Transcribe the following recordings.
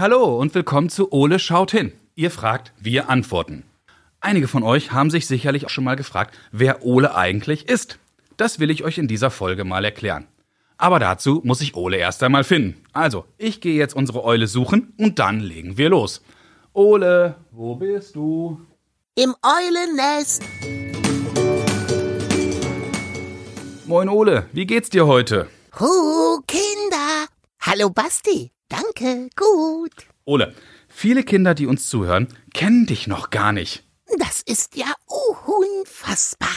Hallo und willkommen zu Ole schaut hin. Ihr fragt, wir antworten. Einige von euch haben sich sicherlich auch schon mal gefragt, wer Ole eigentlich ist. Das will ich euch in dieser Folge mal erklären. Aber dazu muss ich Ole erst einmal finden. Also, ich gehe jetzt unsere Eule suchen und dann legen wir los. Ole, wo bist du? Im Eulennest. Moin Ole, wie geht's dir heute? Hu, Kinder. Hallo Basti. Danke, gut. Ole, viele Kinder, die uns zuhören, kennen dich noch gar nicht. Das ist ja unfassbar.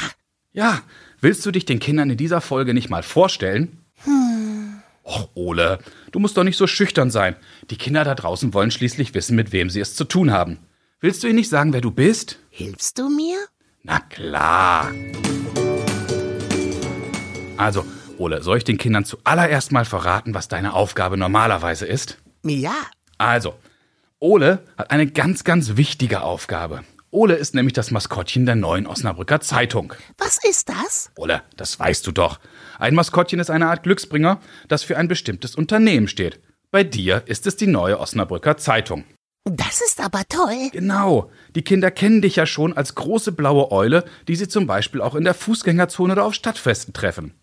Ja, willst du dich den Kindern in dieser Folge nicht mal vorstellen? Hm. Och, Ole, du musst doch nicht so schüchtern sein. Die Kinder da draußen wollen schließlich wissen, mit wem sie es zu tun haben. Willst du ihnen nicht sagen, wer du bist? Hilfst du mir? Na klar. Also, Ole, soll ich den Kindern zuallererst mal verraten, was deine Aufgabe normalerweise ist? Ja. Also, Ole hat eine ganz, ganz wichtige Aufgabe. Ole ist nämlich das Maskottchen der neuen Osnabrücker Zeitung. Was ist das? Ole, das weißt du doch. Ein Maskottchen ist eine Art Glücksbringer, das für ein bestimmtes Unternehmen steht. Bei dir ist es die neue Osnabrücker Zeitung. Das ist aber toll. Genau. Die Kinder kennen dich ja schon als große blaue Eule, die sie zum Beispiel auch in der Fußgängerzone oder auf Stadtfesten treffen.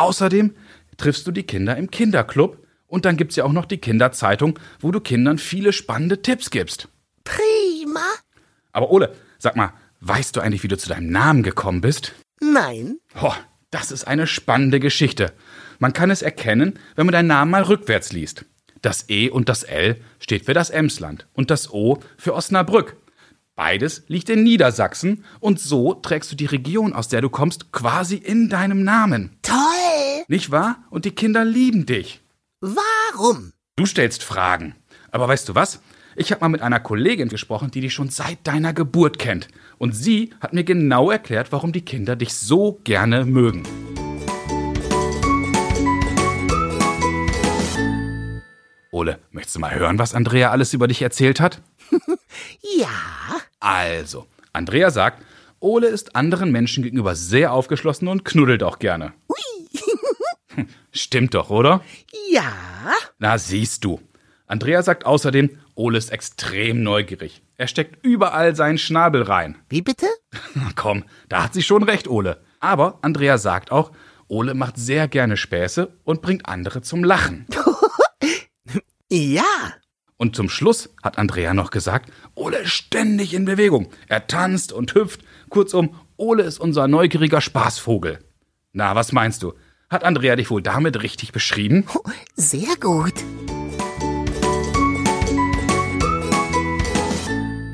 Außerdem triffst du die Kinder im Kinderclub und dann gibt's ja auch noch die Kinderzeitung, wo du Kindern viele spannende Tipps gibst. Prima. Aber Ole, sag mal, weißt du eigentlich, wie du zu deinem Namen gekommen bist? Nein. Oh, das ist eine spannende Geschichte. Man kann es erkennen, wenn man deinen Namen mal rückwärts liest. Das E und das L steht für das Emsland und das O für Osnabrück. Beides liegt in Niedersachsen und so trägst du die Region, aus der du kommst, quasi in deinem Namen. Toll. Nicht wahr? Und die Kinder lieben dich. Warum? Du stellst Fragen. Aber weißt du was? Ich habe mal mit einer Kollegin gesprochen, die dich schon seit deiner Geburt kennt. Und sie hat mir genau erklärt, warum die Kinder dich so gerne mögen. Ole, möchtest du mal hören, was Andrea alles über dich erzählt hat? Ja. Also, Andrea sagt, Ole ist anderen Menschen gegenüber sehr aufgeschlossen und knuddelt auch gerne. Stimmt doch, oder? Ja. Na, siehst du. Andrea sagt außerdem, Ole ist extrem neugierig. Er steckt überall seinen Schnabel rein. Wie bitte? Na komm, da hat sie schon recht, Ole. Aber Andrea sagt auch, Ole macht sehr gerne Späße und bringt andere zum Lachen. Ja. Und zum Schluss hat Andrea noch gesagt, Ole ist ständig in Bewegung. Er tanzt und hüpft. Kurzum, Ole ist unser neugieriger Spaßvogel. Na, was meinst du? Hat Andrea dich wohl damit richtig beschrieben? Sehr gut.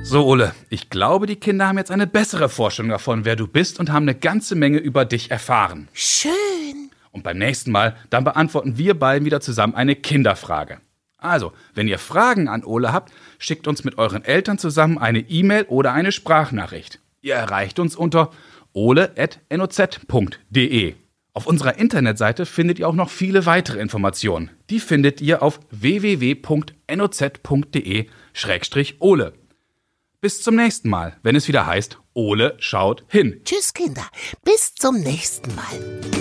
So, Ole, ich glaube, die Kinder haben jetzt eine bessere Vorstellung davon, wer du bist und haben eine ganze Menge über dich erfahren. Schön. Und beim nächsten Mal, dann beantworten wir beiden wieder zusammen eine Kinderfrage. Also, wenn ihr Fragen an Ole habt, schickt uns mit euren Eltern zusammen eine E-Mail oder eine Sprachnachricht. Ihr erreicht uns unter ole.noz.de. Auf unserer Internetseite findet ihr auch noch viele weitere Informationen. Die findet ihr auf www.noz.de-ole. Bis zum nächsten Mal, wenn es wieder heißt, Ole schaut hin. Tschüss, Kinder. Bis zum nächsten Mal.